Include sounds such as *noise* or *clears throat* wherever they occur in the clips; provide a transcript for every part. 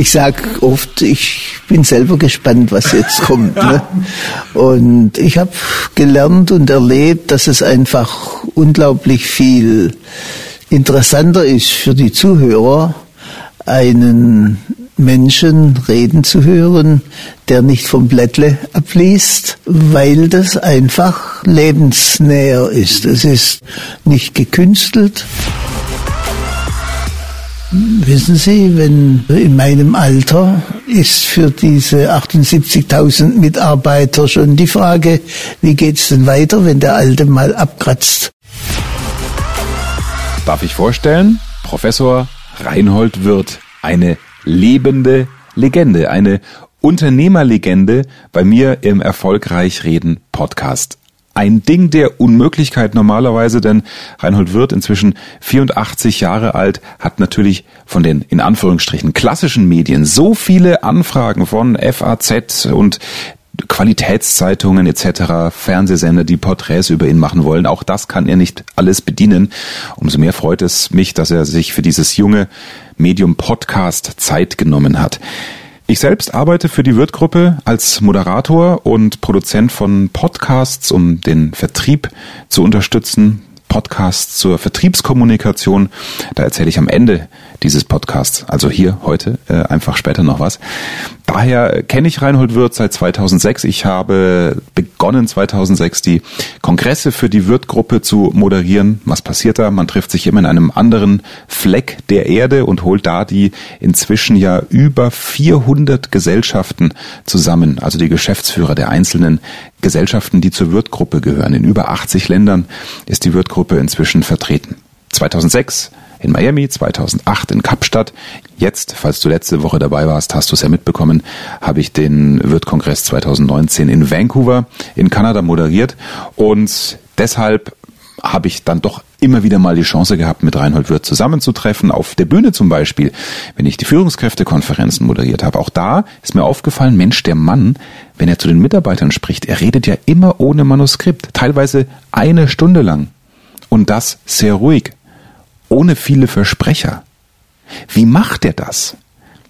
ich sag oft, ich bin selber gespannt, was jetzt *laughs* kommt. Ne? Und ich habe gelernt und erlebt, dass es einfach unglaublich viel interessanter ist für die Zuhörer, einen Menschen reden zu hören, der nicht vom Blättle abliest, weil das einfach lebensnäher ist. Es ist nicht gekünstelt. Wissen Sie, wenn in meinem Alter ist für diese 78.000 Mitarbeiter schon die Frage, wie geht's denn weiter, wenn der Alte mal abkratzt? Darf ich vorstellen? Professor Reinhold Wirth, eine lebende Legende, eine Unternehmerlegende bei mir im Erfolgreich Reden Podcast ein Ding der Unmöglichkeit normalerweise, denn Reinhold Wirth, inzwischen 84 Jahre alt, hat natürlich von den in Anführungsstrichen klassischen Medien so viele Anfragen von FAZ und Qualitätszeitungen etc., Fernsehsender, die Porträts über ihn machen wollen. Auch das kann er nicht alles bedienen. Umso mehr freut es mich, dass er sich für dieses junge Medium Podcast Zeit genommen hat. Ich selbst arbeite für die Wirtgruppe als Moderator und Produzent von Podcasts, um den Vertrieb zu unterstützen. Podcasts zur Vertriebskommunikation. Da erzähle ich am Ende dieses Podcasts, also hier heute, äh, einfach später noch was. Daher kenne ich Reinhold Wirth seit 2006. Ich habe begonnen 2006 die Kongresse für die Wirth-Gruppe zu moderieren. Was passiert da? Man trifft sich immer in einem anderen Fleck der Erde und holt da die inzwischen ja über 400 Gesellschaften zusammen, also die Geschäftsführer der einzelnen Gesellschaften, die zur Wirth-Gruppe gehören. In über 80 Ländern ist die Wirth-Gruppe inzwischen vertreten. 2006 in Miami, 2008 in Kapstadt. Jetzt, falls du letzte Woche dabei warst, hast du es ja mitbekommen, habe ich den Wirt-Kongress 2019 in Vancouver in Kanada moderiert und deshalb habe ich dann doch immer wieder mal die Chance gehabt, mit Reinhold Wirth zusammenzutreffen, auf der Bühne zum Beispiel, wenn ich die Führungskräftekonferenzen moderiert habe. Auch da ist mir aufgefallen, Mensch, der Mann, wenn er zu den Mitarbeitern spricht, er redet ja immer ohne Manuskript, teilweise eine Stunde lang. Und das sehr ruhig ohne viele Versprecher. Wie macht er das?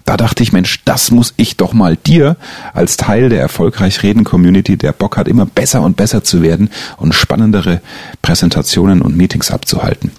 Da dachte ich, Mensch, das muss ich doch mal dir als Teil der erfolgreich reden Community, der Bock hat, immer besser und besser zu werden und spannendere Präsentationen und Meetings abzuhalten.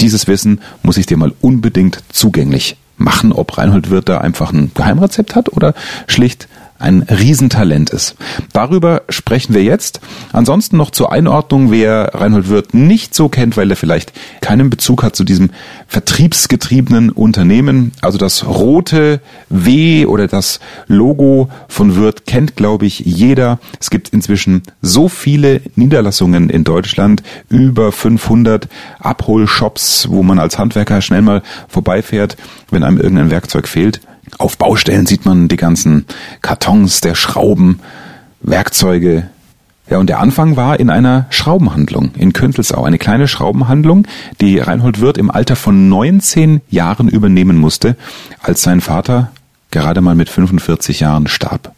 Dieses Wissen muss ich dir mal unbedingt zugänglich machen, ob Reinhold Wirth da einfach ein Geheimrezept hat oder schlicht ein Riesentalent ist. Darüber sprechen wir jetzt. Ansonsten noch zur Einordnung, wer Reinhold Wirth nicht so kennt, weil er vielleicht keinen Bezug hat zu diesem vertriebsgetriebenen Unternehmen. Also das rote W oder das Logo von Wirth kennt, glaube ich, jeder. Es gibt inzwischen so viele Niederlassungen in Deutschland, über 500 Abholshops, wo man als Handwerker schnell mal vorbeifährt, wenn einem irgendein Werkzeug fehlt. Auf Baustellen sieht man die ganzen Kartons der Schrauben, Werkzeuge. Ja, und der Anfang war in einer Schraubenhandlung in Küntelsau. Eine kleine Schraubenhandlung, die Reinhold Wirth im Alter von 19 Jahren übernehmen musste, als sein Vater gerade mal mit 45 Jahren starb.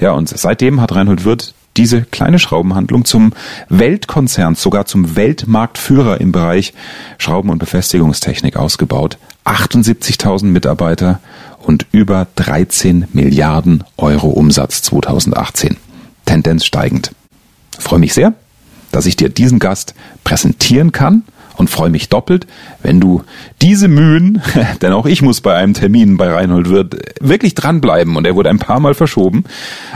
Ja, und seitdem hat Reinhold Wirth diese kleine Schraubenhandlung zum Weltkonzern, sogar zum Weltmarktführer im Bereich Schrauben- und Befestigungstechnik ausgebaut. 78.000 Mitarbeiter und über 13 Milliarden Euro Umsatz 2018. Tendenz steigend. freue mich sehr, dass ich dir diesen Gast präsentieren kann und freue mich doppelt, wenn du diese Mühen, *laughs* denn auch ich muss bei einem Termin bei Reinhold Wirth wirklich dranbleiben und er wurde ein paar Mal verschoben,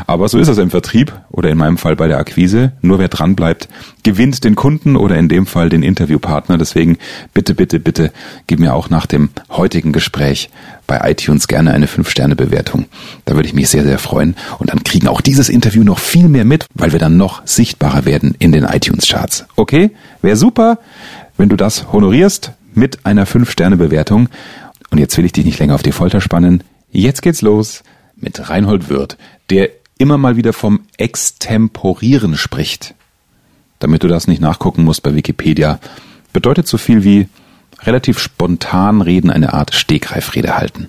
aber so ist es im Vertrieb oder in meinem Fall bei der Akquise. Nur wer dranbleibt, gewinnt den Kunden oder in dem Fall den Interviewpartner. Deswegen bitte, bitte, bitte gib mir auch nach dem heutigen Gespräch bei iTunes gerne eine 5-Sterne-Bewertung. Da würde ich mich sehr, sehr freuen. Und dann kriegen auch dieses Interview noch viel mehr mit, weil wir dann noch sichtbarer werden in den iTunes-Charts. Okay? Wäre super wenn du das honorierst mit einer 5-Sterne-Bewertung. Und jetzt will ich dich nicht länger auf die Folter spannen. Jetzt geht's los mit Reinhold Wirth, der immer mal wieder vom Extemporieren spricht. Damit du das nicht nachgucken musst bei Wikipedia, bedeutet so viel wie relativ spontan reden, eine Art Stegreifrede halten.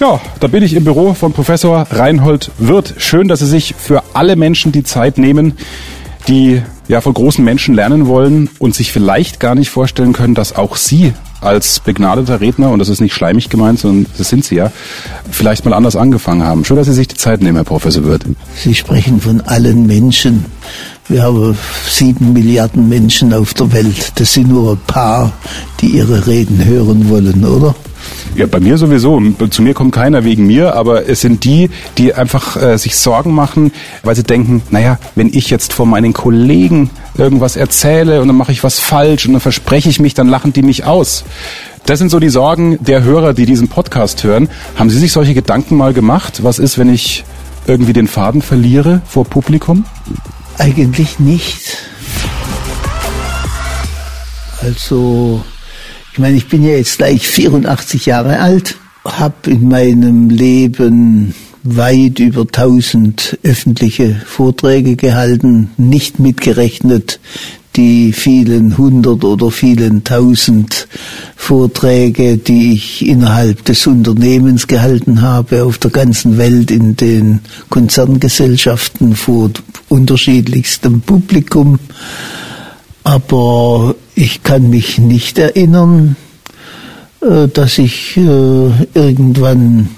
Ja, da bin ich im Büro von Professor Reinhold Wirth. Schön, dass Sie sich für alle Menschen die Zeit nehmen, die ja von großen Menschen lernen wollen und sich vielleicht gar nicht vorstellen können, dass auch Sie als begnadeter Redner, und das ist nicht schleimig gemeint, sondern das sind Sie ja, vielleicht mal anders angefangen haben. Schön, dass Sie sich die Zeit nehmen, Herr Professor Wirth. Sie sprechen von allen Menschen. Wir haben sieben Milliarden Menschen auf der Welt. Das sind nur ein paar, die ihre Reden hören wollen, oder? Ja, bei mir sowieso. Zu mir kommt keiner wegen mir, aber es sind die, die einfach äh, sich Sorgen machen, weil sie denken, naja, wenn ich jetzt vor meinen Kollegen irgendwas erzähle und dann mache ich was falsch und dann verspreche ich mich, dann lachen die mich aus. Das sind so die Sorgen der Hörer, die diesen Podcast hören. Haben Sie sich solche Gedanken mal gemacht? Was ist, wenn ich irgendwie den Faden verliere vor Publikum? Eigentlich nicht. Also ich meine, ich bin ja jetzt gleich 84 Jahre alt, habe in meinem Leben weit über 1000 öffentliche Vorträge gehalten, nicht mitgerechnet die vielen hundert oder vielen tausend Vorträge, die ich innerhalb des Unternehmens gehalten habe, auf der ganzen Welt in den Konzerngesellschaften vor unterschiedlichstem Publikum. Aber ich kann mich nicht erinnern, äh, dass ich äh, irgendwann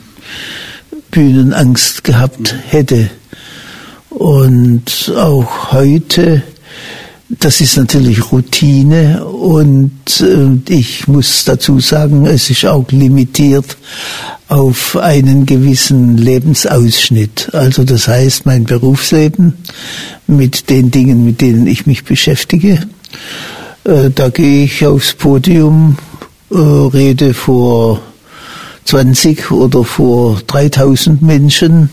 Bühnenangst gehabt hätte. Und auch heute, das ist natürlich Routine und äh, ich muss dazu sagen, es ist auch limitiert auf einen gewissen Lebensausschnitt. Also das heißt, mein Berufsleben mit den Dingen, mit denen ich mich beschäftige, äh, da gehe ich aufs Podium, äh, rede vor 20 oder vor 3000 Menschen,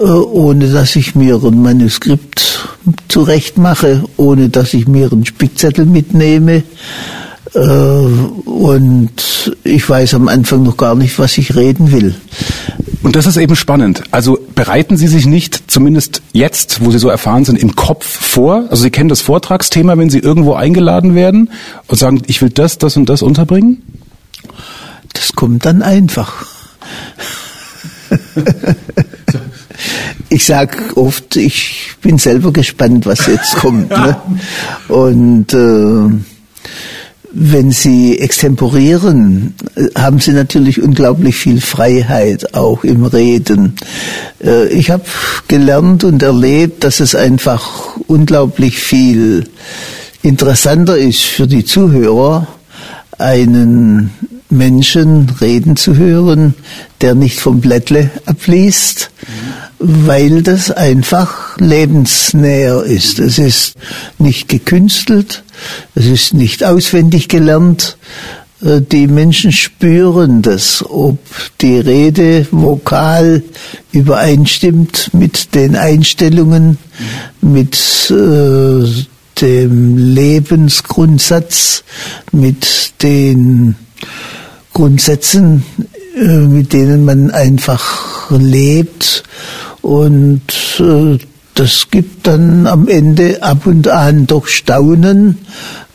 ohne dass ich mir ein Manuskript zurecht mache, ohne dass ich mir einen Spickzettel mitnehme. Und ich weiß am Anfang noch gar nicht, was ich reden will. Und das ist eben spannend. Also bereiten Sie sich nicht, zumindest jetzt, wo Sie so erfahren sind, im Kopf vor? Also Sie kennen das Vortragsthema, wenn Sie irgendwo eingeladen werden und sagen, ich will das, das und das unterbringen? Das kommt dann einfach. *laughs* ich sag oft, ich bin selber gespannt, was jetzt kommt. *laughs* Ne? Und äh, wenn Sie extemporieren, haben Sie natürlich unglaublich viel Freiheit auch im Reden. Äh, ich habe gelernt und erlebt, dass es einfach unglaublich viel interessanter ist für die Zuhörer, einen Menschen reden zu hören, der nicht vom Blättle abliest, weil das einfach lebensnäher ist. Es ist nicht gekünstelt, es ist nicht auswendig gelernt. Äh, die Menschen spüren das, ob die Rede vokal übereinstimmt mit den Einstellungen, mit äh, dem Lebensgrundsatz, mit den Grundsätzen, mit denen man einfach lebt und äh, das gibt dann am Ende ab und an doch Staunen.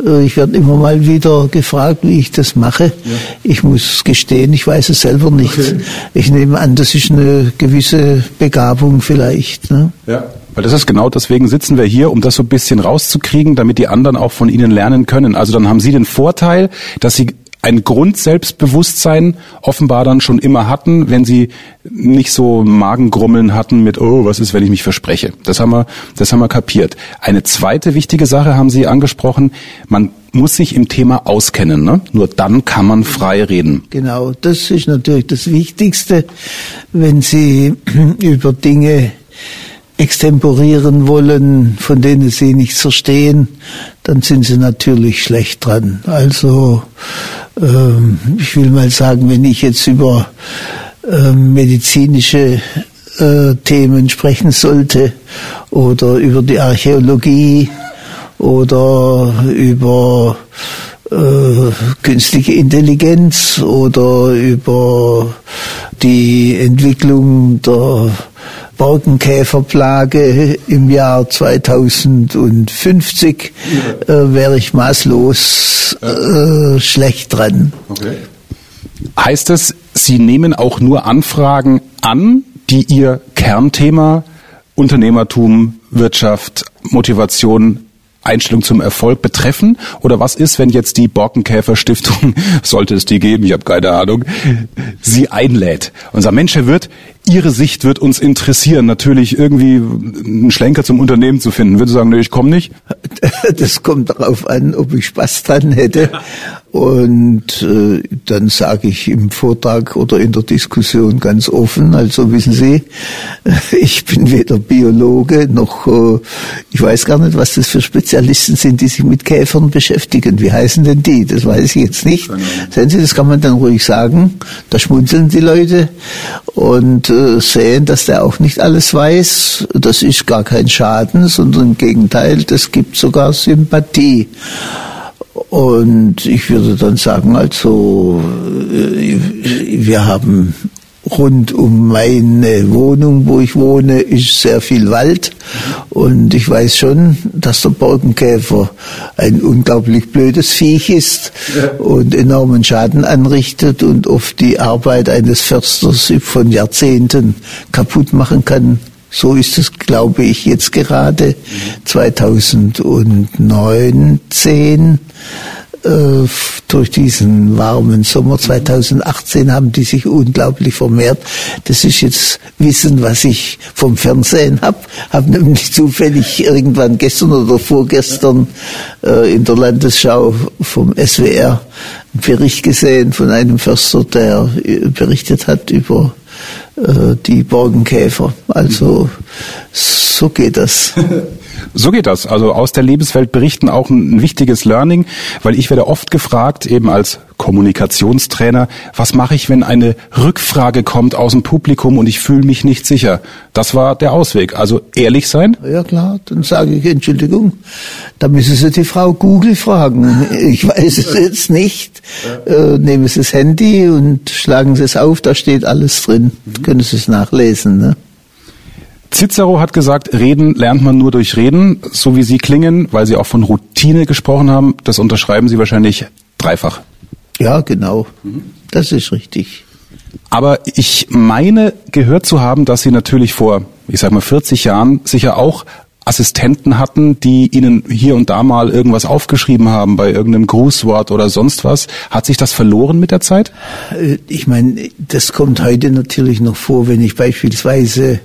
Äh, ich werde immer mal wieder gefragt, wie ich das mache. Ja. Ich muss gestehen, ich weiß es selber nicht. Okay. Ich nehme an, das ist eine gewisse Begabung vielleicht. Ne? Ja. Weil das ist genau deswegen sitzen wir hier, um das so ein bisschen rauszukriegen, damit die anderen auch von Ihnen lernen können. Also dann haben Sie den Vorteil, dass Sie ein Grundselbstbewusstsein offenbar dann schon immer hatten, wenn sie nicht so Magengrummeln hatten mit, oh, was ist, wenn ich mich verspreche. Das haben wir, das haben wir kapiert. Eine zweite wichtige Sache haben Sie angesprochen. Man muss sich im Thema auskennen. Ne? Nur dann kann man frei reden. Genau, das ist natürlich das Wichtigste, wenn Sie *clears throat* über Dinge extemporieren wollen, von denen sie nichts verstehen, dann sind sie natürlich schlecht dran. Also ähm, ich will mal sagen, wenn ich jetzt über ähm, medizinische äh, Themen sprechen sollte oder über die Archäologie oder über äh, künstliche Intelligenz oder über die Entwicklung der Borkenkäferplage im Jahr 2050 äh, wäre ich maßlos äh, schlecht dran. Okay. Heißt es, Sie nehmen auch nur Anfragen an, die Ihr Kernthema Unternehmertum, Wirtschaft, Motivation Einstellung zum Erfolg betreffen? Oder was ist, wenn jetzt die Borkenkäfer Stiftung, *laughs* sollte es die geben, ich habe keine Ahnung, sie einlädt sagt, Mensch, Herr Wirt, Ihre Sicht wird uns interessieren, natürlich irgendwie einen Schlenker zum Unternehmen zu finden. Würde sagen, nee, ich komme nicht? *laughs* Das kommt darauf an, ob ich Spaß dran hätte. Und äh, dann sage ich im Vortrag oder in der Diskussion ganz offen, also wissen Sie, *laughs* ich bin weder Biologe noch, äh, ich weiß gar nicht, was das für Spezialisten sind, die sich mit Käfern beschäftigen. Wie heißen denn die? Das weiß ich jetzt nicht. Sehen Sie, das kann man dann ruhig sagen. Da schmunzeln die Leute. Und äh, sehen, dass der auch nicht alles weiß. Das ist gar kein Schaden, sondern im Gegenteil, das gibt sogar Sympathie. Und ich würde dann sagen, also äh, wir haben rund um meine Wohnung, wo ich wohne, ist sehr viel Wald. Und ich weiß schon, dass der Borkenkäfer ein unglaublich blödes Viech ist und enormen Schaden anrichtet und oft die Arbeit eines Försters von Jahrzehnten kaputt machen kann. So ist es, glaube ich, jetzt gerade 2019 äh, durch diesen warmen Sommer 2018 haben die sich unglaublich vermehrt. Das ist jetzt Wissen, was ich vom Fernsehen habe. Habe nämlich zufällig irgendwann gestern oder vorgestern äh, in der Landesschau vom SWR einen Bericht gesehen von einem Förster, der äh, berichtet hat über äh, die Borkenkäfer. Also so geht das. *laughs* So geht das. Also aus der Lebenswelt berichten auch ein, wichtiges Learning, weil ich werde oft gefragt, eben als Kommunikationstrainer, was mache ich, wenn eine Rückfrage kommt aus dem Publikum und ich fühle mich nicht sicher? Das war der Ausweg. Also ehrlich sein? Ja klar, dann sage ich Entschuldigung. Da müssen Sie die Frau Google fragen. Ich weiß es jetzt nicht. Äh, nehmen Sie das Handy und schlagen Sie es auf, da steht alles drin. Mhm. Können Sie es nachlesen. Ne? Cicero hat gesagt, reden lernt man nur durch Reden, so wie Sie klingen, weil Sie auch von Routine gesprochen haben. Das unterschreiben Sie wahrscheinlich dreifach. Ja, genau. Das ist richtig. Aber ich meine gehört zu haben, dass Sie natürlich vor, ich sag mal, 40 Jahren sicher auch Assistenten hatten, die Ihnen hier und da mal irgendwas aufgeschrieben haben bei irgendeinem Grußwort oder sonst was. Hat sich das verloren mit der Zeit? Äh, ich meine, das kommt heute natürlich noch vor, wenn ich beispielsweise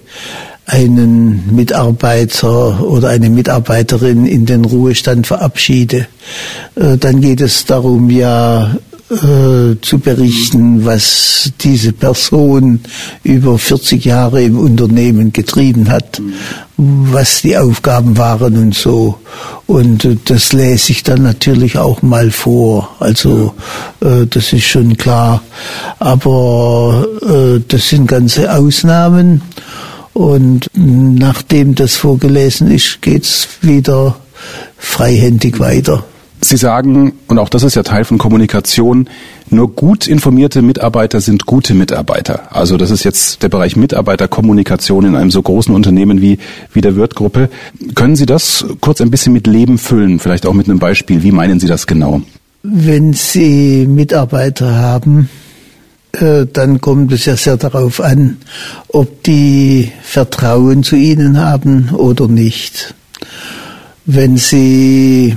einen Mitarbeiter oder eine Mitarbeiterin in den Ruhestand verabschiede, äh, dann geht es darum, ja äh, zu berichten, was diese Person über 40 Jahre im Unternehmen getrieben hat, was die Aufgaben waren und so. Und äh, das lese ich dann natürlich auch mal vor. Also äh, das ist schon klar. Aber das sind ganze Ausnahmen. Und nachdem das vorgelesen ist, geht's wieder freihändig weiter. Sie sagen, und auch das ist ja Teil von Kommunikation, nur gut informierte Mitarbeiter sind gute Mitarbeiter. Also das ist jetzt der Bereich Mitarbeiterkommunikation in einem so großen Unternehmen wie, wie der Wirtgruppe. Können Sie das kurz ein bisschen mit Leben füllen, vielleicht auch mit einem Beispiel? Wie meinen Sie das genau? Wenn Sie Mitarbeiter haben, dann kommt es ja sehr darauf an, ob die Vertrauen zu ihnen haben oder nicht. Wenn sie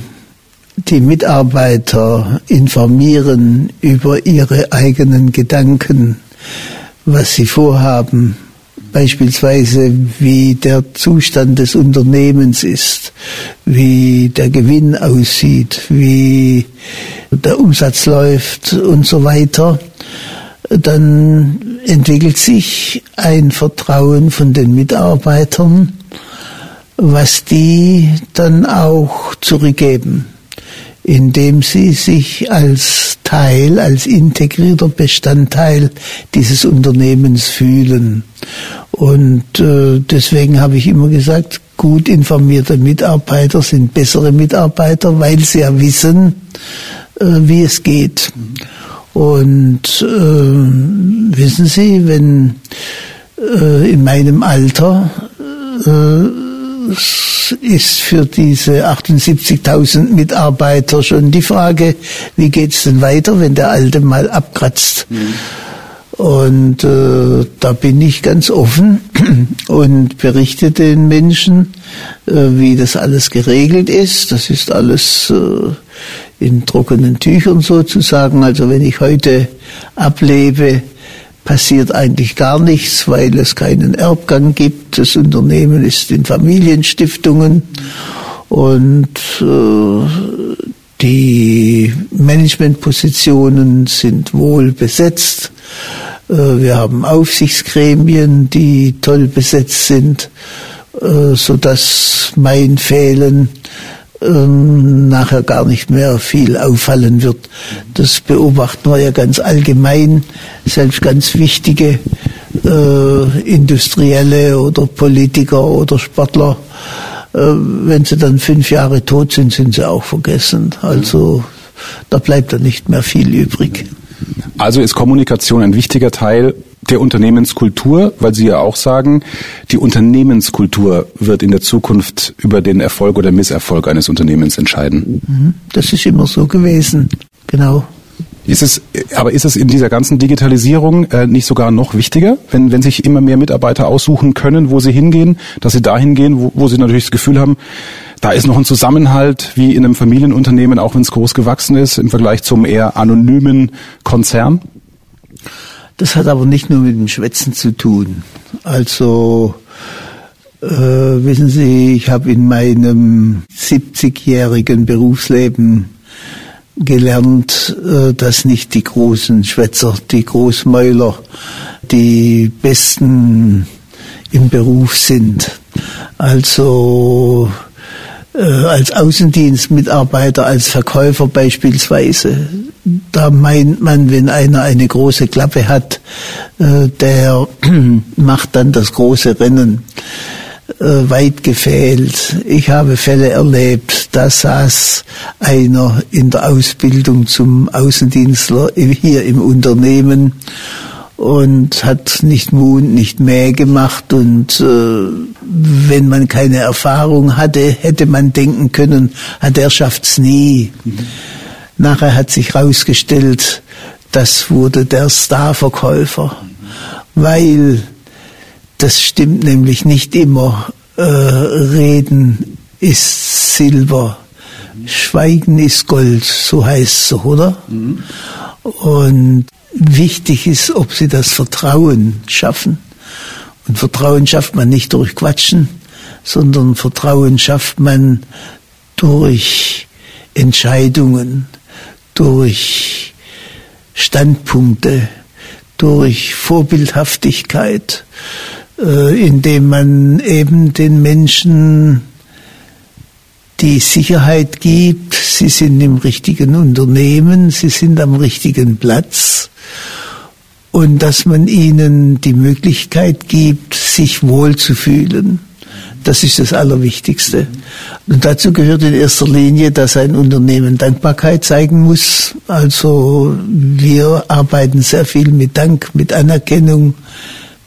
die Mitarbeiter informieren über ihre eigenen Gedanken, was sie vorhaben, beispielsweise wie der Zustand des Unternehmens ist, wie der Gewinn aussieht, wie der Umsatz läuft und so weiter, dann entwickelt sich ein Vertrauen von den Mitarbeitern, was die dann auch zurückgeben. indem sie sich als Teil, als integrierter Bestandteil dieses Unternehmens fühlen. Und äh, deswegen habe ich immer gesagt, gut informierte Mitarbeiter sind bessere Mitarbeiter, weil sie ja wissen, äh, wie es geht. Und äh, wissen Sie, wenn äh, in meinem Alter äh, ist für diese 78.000 Mitarbeiter schon die Frage, wie geht's denn weiter, wenn der Alte mal abkratzt? Mhm. Und äh, da bin ich ganz offen *clears throat* und berichte den Menschen, äh, wie das alles geregelt ist. Das ist alles äh, in trockenen Tüchern sozusagen. Also wenn ich heute ablebe, passiert eigentlich gar nichts, weil es keinen Erbgang gibt. Das Unternehmen ist in Familienstiftungen und äh, die Managementpositionen sind wohl besetzt. Äh, wir haben Aufsichtsgremien, die toll besetzt sind, äh, so dass mein Fehlen ähm, nachher gar nicht mehr viel auffallen wird. Das beobachten wir ja ganz allgemein, selbst ganz wichtige äh, Industrielle oder Politiker oder Sportler, äh, wenn sie dann fünf Jahre tot sind, sind sie auch vergessen. Also da bleibt dann nicht mehr viel übrig. Also ist Kommunikation ein wichtiger Teil der Unternehmenskultur, weil Sie ja auch sagen, die Unternehmenskultur wird in der Zukunft über den Erfolg oder Misserfolg eines Unternehmens entscheiden. Mhm. Das ist immer so gewesen, genau. Ist es, aber ist es in dieser ganzen Digitalisierung äh, nicht sogar noch wichtiger, wenn, wenn sich immer mehr Mitarbeiter aussuchen können, wo sie hingehen, dass sie dahin gehen, wo, wo sie natürlich das Gefühl haben, da ist noch ein Zusammenhalt wie in einem Familienunternehmen, auch wenn es groß gewachsen ist, im Vergleich zum eher anonymen Konzern? Das hat aber nicht nur mit dem Schwätzen zu tun. Also äh, wissen Sie, ich habe in meinem 70-jährigen Berufsleben gelernt, äh, dass nicht die großen Schwätzer, die Großmäuler, die besten im Beruf sind. Also äh, als Außendienstmitarbeiter, als Verkäufer beispielsweise. Da meint man, wenn einer eine große Klappe hat, äh, der *clears throat* macht dann das große Rennen. Äh, weit gefehlt. Ich habe Fälle erlebt, da saß einer in der Ausbildung zum Außendienstler hier im Unternehmen und hat nicht Mund, nicht Mäh gemacht und äh, wenn man keine Erfahrung hatte, hätte man denken können, ah, der schafft's nie. Mhm. Nachher hat sich herausgestellt, das wurde der Starverkäufer, weil das stimmt nämlich nicht immer. Äh, Reden ist Silber, Schweigen ist Gold, so heißt es, oder? Mhm. Und wichtig ist, ob sie das Vertrauen schaffen. Und Vertrauen schafft man nicht durch Quatschen, sondern Vertrauen schafft man durch Entscheidungen, durch Standpunkte, durch Vorbildhaftigkeit, indem man eben den Menschen die Sicherheit gibt, sie sind im richtigen Unternehmen, sie sind am richtigen Platz und dass man ihnen die Möglichkeit gibt, sich wohlzufühlen. Das ist das Allerwichtigste. Und dazu gehört in erster Linie, dass ein Unternehmen Dankbarkeit zeigen muss. Also wir arbeiten sehr viel mit Dank, mit Anerkennung,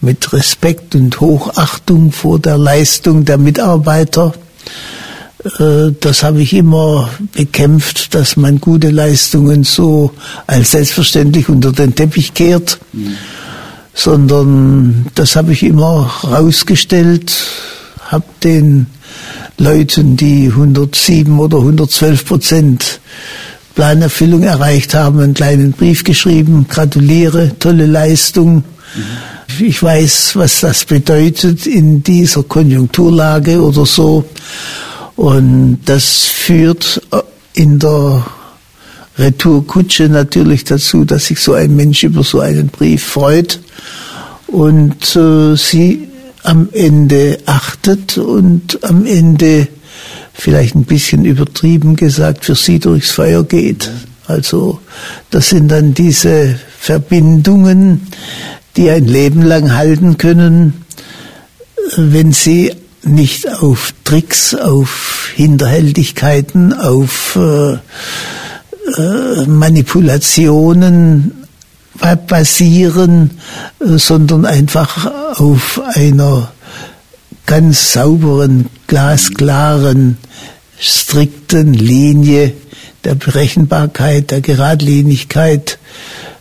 mit Respekt und Hochachtung vor der Leistung der Mitarbeiter. Äh, das habe ich immer bekämpft, dass man gute Leistungen so als selbstverständlich unter den Teppich kehrt, mhm. sondern das habe ich immer rausgestellt, habe den Leuten, die 107 oder 112 Prozent Planerfüllung erreicht haben, einen kleinen Brief geschrieben, gratuliere, tolle Leistung. Mhm. Ich weiß, was das bedeutet in dieser Konjunkturlage oder so. Und das führt äh, in der Retourkutsche natürlich dazu, dass sich so ein Mensch über so einen Brief freut und äh, sie am Ende achtet und am Ende vielleicht ein bisschen übertrieben gesagt, für sie durchs Feuer geht. Also das sind dann diese Verbindungen, die ein Leben lang halten können, wenn sie nicht auf Tricks, auf Hinterhältigkeiten, auf äh, äh, Manipulationen basieren, sondern einfach auf einer ganz sauberen, glasklaren, strikten Linie der Berechenbarkeit, der Geradlinigkeit,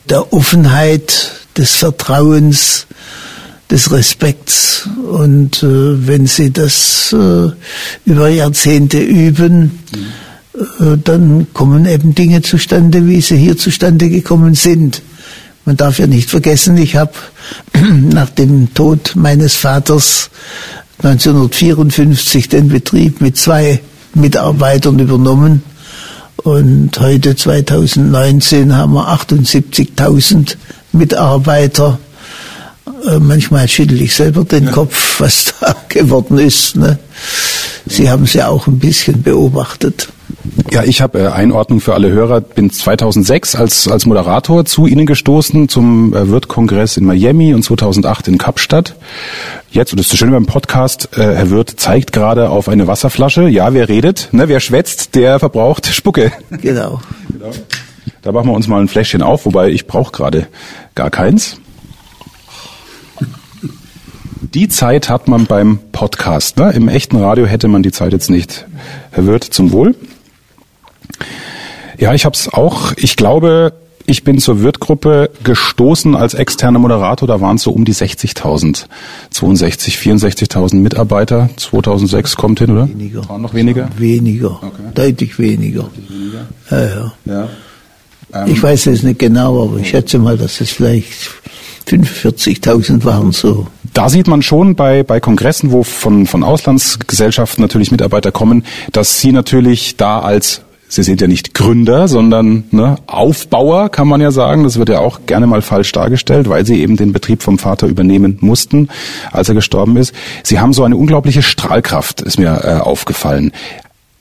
der Offenheit, des Vertrauens, des Respekts. Und äh, wenn Sie das äh, über Jahrzehnte üben, äh, dann kommen eben Dinge zustande, wie sie hier zustande gekommen sind. Man darf ja nicht vergessen, ich habe *clears throat* nach dem Tod meines Vaters 1954 den Betrieb mit zwei Mitarbeitern übernommen. Und heute 2019 haben wir 78.000 Mitarbeiter. Äh, manchmal schüttel ich selber den ja. Kopf, was *laughs* da geworden ist. Ne? Sie haben es ja auch ein bisschen beobachtet. Ja, ich habe äh, Einordnung für alle Hörer. Bin 2006 als als Moderator zu Ihnen gestoßen zum äh, Wirt-Kongress in Miami und 2008 in Kapstadt. Jetzt und das ist das Schöne beim Podcast. Äh, Herr Wirt zeigt gerade auf eine Wasserflasche. Ja, wer redet, ne, wer schwätzt, der verbraucht Spucke. Genau. genau. Da machen wir uns mal ein Fläschchen auf, wobei ich brauche gerade gar keins. Die Zeit hat man beim Podcast. Ne? Im echten Radio hätte man die Zeit jetzt nicht. Herr Wirt, zum Wohl. Ja, ich habe es auch. Ich glaube, ich bin zur Wirtgruppe gestoßen als externer Moderator. Da waren es so um die 60.000, 62, 64.000 Mitarbeiter. 2006 kommt hin, oder? Weniger. Waren noch weniger? Weniger. Okay. Deutlich weniger. Deutlich weniger. Ja, ja. ja. Ähm, ich weiß es nicht genau, aber ich schätze mal, dass es vielleicht 45.000 waren so. Da sieht man schon bei, bei Kongressen, wo von, von Auslandsgesellschaften natürlich Mitarbeiter kommen, dass sie natürlich da als Sie sind ja nicht Gründer, sondern ne, Aufbauer, kann man ja sagen. Das wird ja auch gerne mal falsch dargestellt, weil Sie eben den Betrieb vom Vater übernehmen mussten, als er gestorben ist. Sie haben so eine unglaubliche Strahlkraft, ist mir äh, aufgefallen.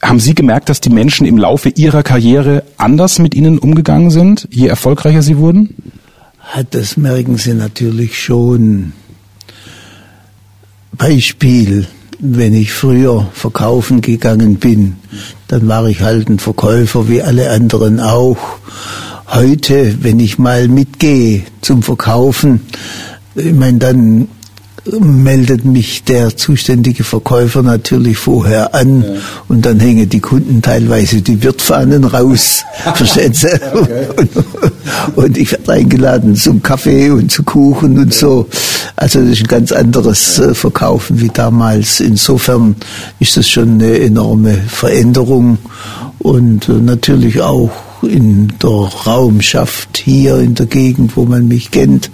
Haben Sie gemerkt, dass die Menschen im Laufe Ihrer Karriere anders mit Ihnen umgegangen sind, je erfolgreicher Sie wurden? Das merken Sie natürlich schon. Beispiel, wenn ich früher verkaufen gegangen bin, dann war ich halt ein Verkäufer wie alle anderen auch. Heute, wenn ich mal mitgehe zum Verkaufen, ich meine, dann meldet mich der zuständige Verkäufer natürlich vorher an ja. und dann hängen die Kunden teilweise die Wirtfahnen raus. *laughs* Verstehen Sie? Okay. Und, und, ich werde eingeladen zum Kaffee und zu Kuchen und so. Also das ist ein ganz anderes äh, Verkaufen wie damals. Insofern ist das schon eine enorme Veränderung und äh, natürlich auch in der Raumschaft hier in der Gegend, wo man mich kennt,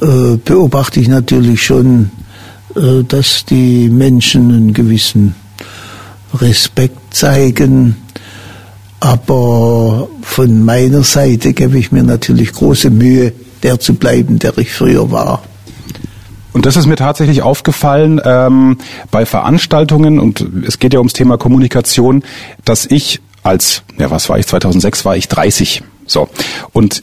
beobachte ich natürlich schon, äh, dass die Menschen einen gewissen Respekt zeigen. Aber von meiner Seite gebe ich mir natürlich große Mühe, der zu bleiben, der ich früher war. Und das ist mir tatsächlich aufgefallen ähm, bei Veranstaltungen, und es geht ja ums Thema Kommunikation, dass ich als, ja was war ich, 2006 war ich 30. So. Und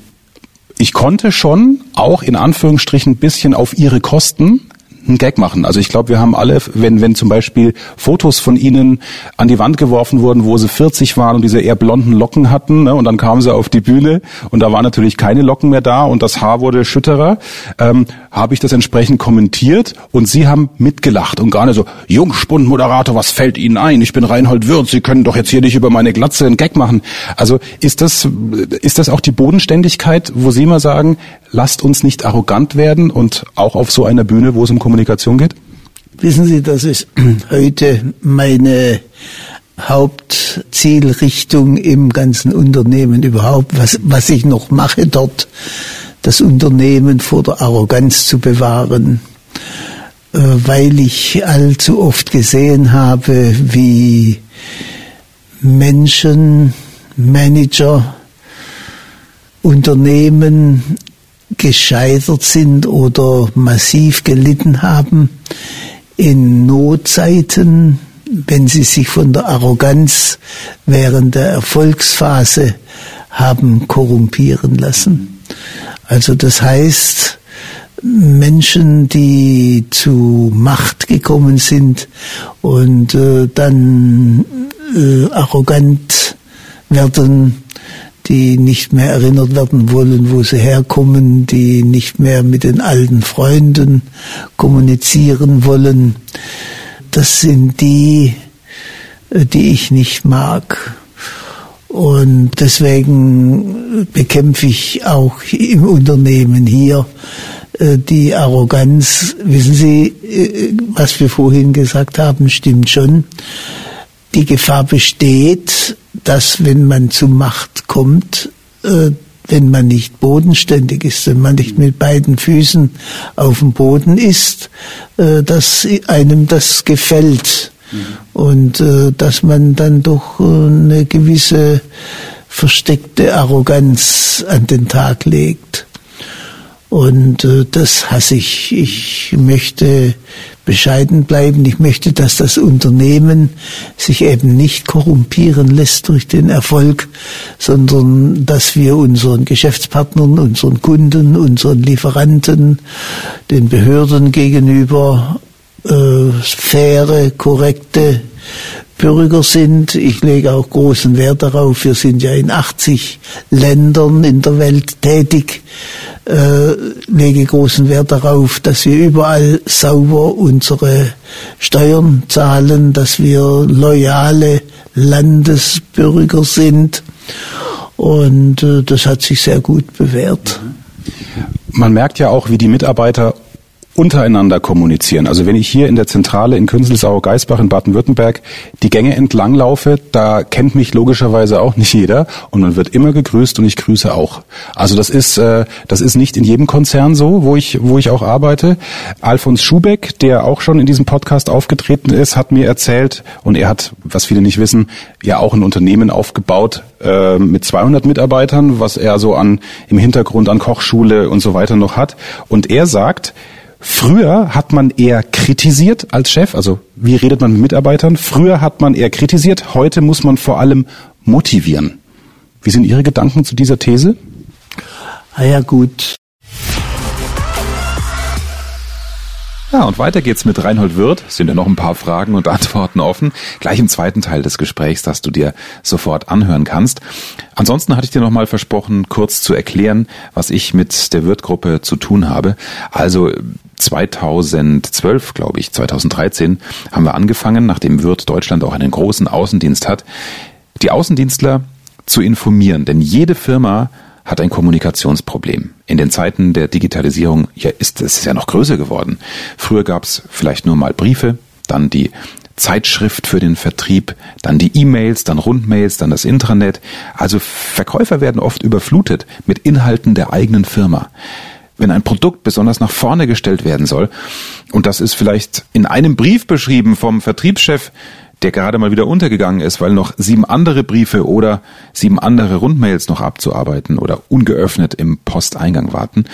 ich konnte schon auch in Anführungsstrichen bisschen auf ihre Kosten einen Gag machen. Also ich glaube, wir haben alle, wenn, wenn zum Beispiel Fotos von ihnen an die Wand geworfen wurden, wo sie 40 waren und diese eher blonden Locken hatten, ne, und dann kamen sie auf die Bühne und da waren natürlich keine Locken mehr da und das Haar wurde schütterer, ähm, habe ich das entsprechend kommentiert und sie haben mitgelacht und gar nicht so, Jungspund-Moderator, was fällt Ihnen ein? Ich bin Reinhold Wirth, Sie können doch jetzt hier nicht über meine Glatze einen Gag machen. Also ist das, ist das auch die Bodenständigkeit, wo Sie mal sagen, lasst uns nicht arrogant werden und auch auf so einer Bühne, wo es um Kommunikation geht? Wissen Sie, das ist *clears throat* heute meine Hauptzielrichtung im ganzen Unternehmen überhaupt, was, was ich noch mache dort, das Unternehmen vor der Arroganz zu bewahren, äh, weil ich allzu oft gesehen habe, wie Menschen, Manager, Unternehmen gescheitert sind oder massiv gelitten haben in Notzeiten, wenn sie sich von der Arroganz während der Erfolgsphase haben korrumpieren lassen. Also das heißt, Menschen, die zu Macht gekommen sind und äh, dann äh, arrogant werden, die nicht mehr erinnert werden wollen, wo sie herkommen, die nicht mehr mit den alten Freunden kommunizieren wollen. Das sind die, äh, die ich nicht mag. Und deswegen bekämpfe ich auch im Unternehmen hier äh, die Arroganz. Wissen Sie, äh, was wir vorhin gesagt haben, stimmt schon. Die Gefahr besteht, dass wenn man zu Macht kommt, äh, wenn man nicht bodenständig ist, wenn man nicht mit beiden Füßen auf dem Boden ist, dass einem das gefällt und äh, dass man dann doch äh, eine gewisse versteckte Arroganz an den Tag legt. Und äh, das hasse ich. Ich möchte bescheiden bleiben. Ich möchte, dass das Unternehmen sich eben nicht korrumpieren lässt durch den Erfolg, sondern dass wir unseren Geschäftspartnern, unseren Kunden, unseren Lieferanten, den Behörden gegenüber äh, faire, korrekte Bürger sind. Ich lege auch großen Wert darauf. Wir sind ja in 80 Ländern in der Welt tätig. Äh, lege großen Wert darauf, dass wir überall sauber unsere Steuern zahlen, dass wir loyale Landesbürger sind. Und äh, das hat sich sehr gut bewährt. Man merkt ja auch, wie die Mitarbeiter untereinander kommunizieren. Also wenn ich hier in der Zentrale in Künzelsau-Geisbach in Baden-Württemberg die Gänge entlang laufe, da kennt mich logischerweise auch nicht jeder und man wird immer gegrüßt und ich grüße auch. Also das ist äh, das ist nicht in jedem Konzern so, wo ich wo ich auch arbeite. Alfons Schubeck, der auch schon in diesem Podcast aufgetreten ist, hat mir erzählt und er hat, was viele nicht wissen, ja auch ein Unternehmen aufgebaut äh, mit 200 Mitarbeitern, was er so an im Hintergrund an Kochschule und so weiter noch hat und er sagt, Früher hat man eher kritisiert als Chef, also wie redet man mit Mitarbeitern? Früher hat man eher kritisiert, heute muss man vor allem motivieren. Wie sind Ihre Gedanken zu dieser These? Ah ja, gut. Ja, und weiter geht's mit Reinhold Wirth. Es sind ja noch ein paar Fragen und Antworten offen. Gleich im zweiten Teil des Gesprächs, das du dir sofort anhören kannst. Ansonsten hatte ich dir nochmal versprochen, kurz zu erklären, was ich mit der Wirth-Gruppe zu tun habe. Also 2012, glaube ich, 2013 haben wir angefangen, nachdem Wirth Deutschland auch einen großen Außendienst hat, die Außendienstler zu informieren. Denn jede Firma hat ein Kommunikationsproblem. In den Zeiten der Digitalisierung ja, ist es ja noch größer geworden. Früher gab es vielleicht nur mal Briefe, dann die Zeitschrift für den Vertrieb, dann die E-Mails, dann Rundmails, dann das Intranet. Also Verkäufer werden oft überflutet mit Inhalten der eigenen Firma. Wenn ein Produkt besonders nach vorne gestellt werden soll, und das ist vielleicht in einem Brief beschrieben vom Vertriebschef, der gerade mal wieder untergegangen ist, weil noch sieben andere Briefe oder sieben andere Rundmails noch abzuarbeiten oder ungeöffnet im Posteingang warten,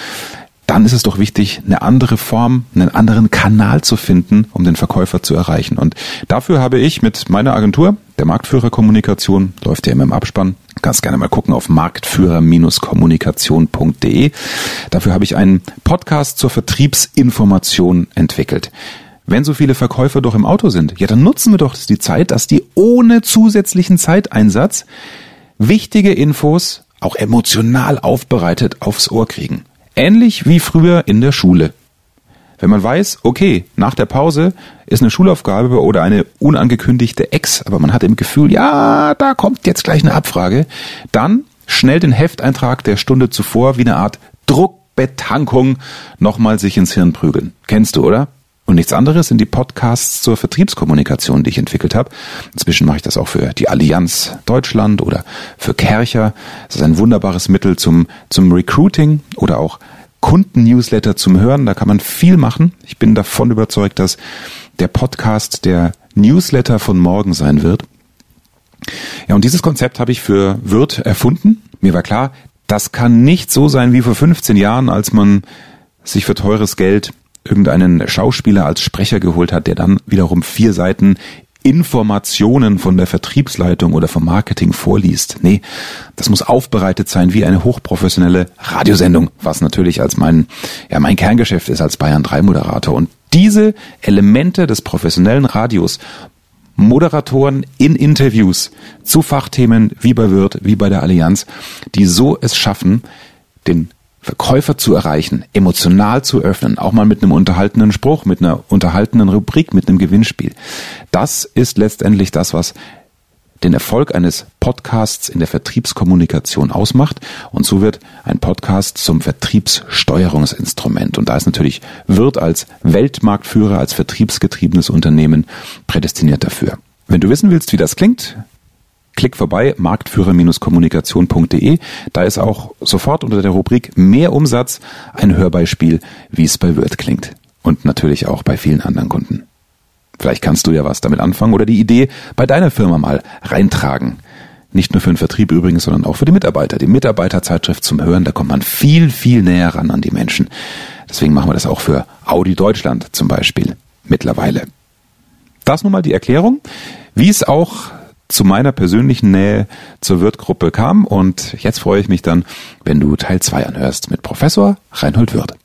dann ist es doch wichtig, eine andere Form, einen anderen Kanal zu finden, um den Verkäufer zu erreichen. Und dafür habe ich mit meiner Agentur, der Marktführerkommunikation, läuft ja immer im Abspann, kannst gerne mal gucken auf marktführer-kommunikation.de. Dafür habe ich einen Podcast zur Vertriebsinformation entwickelt. Wenn so viele Verkäufer doch im Auto sind, ja, dann nutzen wir doch die Zeit, dass die ohne zusätzlichen Zeiteinsatz wichtige Infos auch emotional aufbereitet aufs Ohr kriegen. Ähnlich wie früher in der Schule. Wenn man weiß, okay, nach der Pause ist eine Schulaufgabe oder eine unangekündigte Ex, aber man hat im Gefühl, ja, da kommt jetzt gleich eine Abfrage, dann schnell den Hefteintrag der Stunde zuvor wie eine Art Druckbetankung nochmal sich ins Hirn prügeln. Kennst du, oder? Und nichts anderes sind die Podcasts zur Vertriebskommunikation, die ich entwickelt habe. Inzwischen mache ich das auch für die Allianz Deutschland oder für Kercher. Das ist ein wunderbares Mittel zum, zum Recruiting oder auch Kunden-Newsletter zum Hören. Da kann man viel machen. Ich bin davon überzeugt, dass der Podcast der Newsletter von morgen sein wird. Ja, und dieses Konzept habe ich für Wirt erfunden. Mir war klar, das kann nicht so sein wie vor 15 Jahren, als man sich für teures Geld irgendeinen Schauspieler als Sprecher geholt hat, der dann wiederum vier Seiten Informationen von der Vertriebsleitung oder vom Marketing vorliest. Nee, das muss aufbereitet sein wie eine hochprofessionelle Radiosendung, was natürlich als mein, ja, mein Kerngeschäft ist als Bayern 3 Moderator. Und diese Elemente des professionellen Radios Moderatoren in Interviews zu Fachthemen wie bei Wirt, wie bei der Allianz, die so es schaffen, den Verkäufer zu erreichen, emotional zu öffnen, auch mal mit einem unterhaltenen Spruch, mit einer unterhaltenen Rubrik, mit einem Gewinnspiel. Das ist letztendlich das, was den Erfolg eines Podcasts in der Vertriebskommunikation ausmacht. Und so wird ein Podcast zum Vertriebssteuerungsinstrument. Und da ist natürlich Wirt als Weltmarktführer, als vertriebsgetriebenes Unternehmen prädestiniert dafür. Wenn du wissen willst, wie das klingt, klick vorbei, marktführer-kommunikation.de. Da ist auch sofort unter der Rubrik Mehr Umsatz ein Hörbeispiel, wie es bei Wirt klingt. Und natürlich auch bei vielen anderen Kunden. Vielleicht kannst du ja was damit anfangen oder die Idee bei deiner Firma mal reintragen. Nicht nur für den Vertrieb übrigens, sondern auch für die Mitarbeiter. Die Mitarbeiterzeitschrift zum Hören, da kommt man viel, viel näher ran an die Menschen. Deswegen machen wir das auch für Audi Deutschland zum Beispiel mittlerweile. Das nun mal die Erklärung, wie es auch zu meiner persönlichen Nähe zur Wirtgruppe kam. Und jetzt freue ich mich dann, wenn du Teil 2 anhörst mit Professor Reinhold Wirth.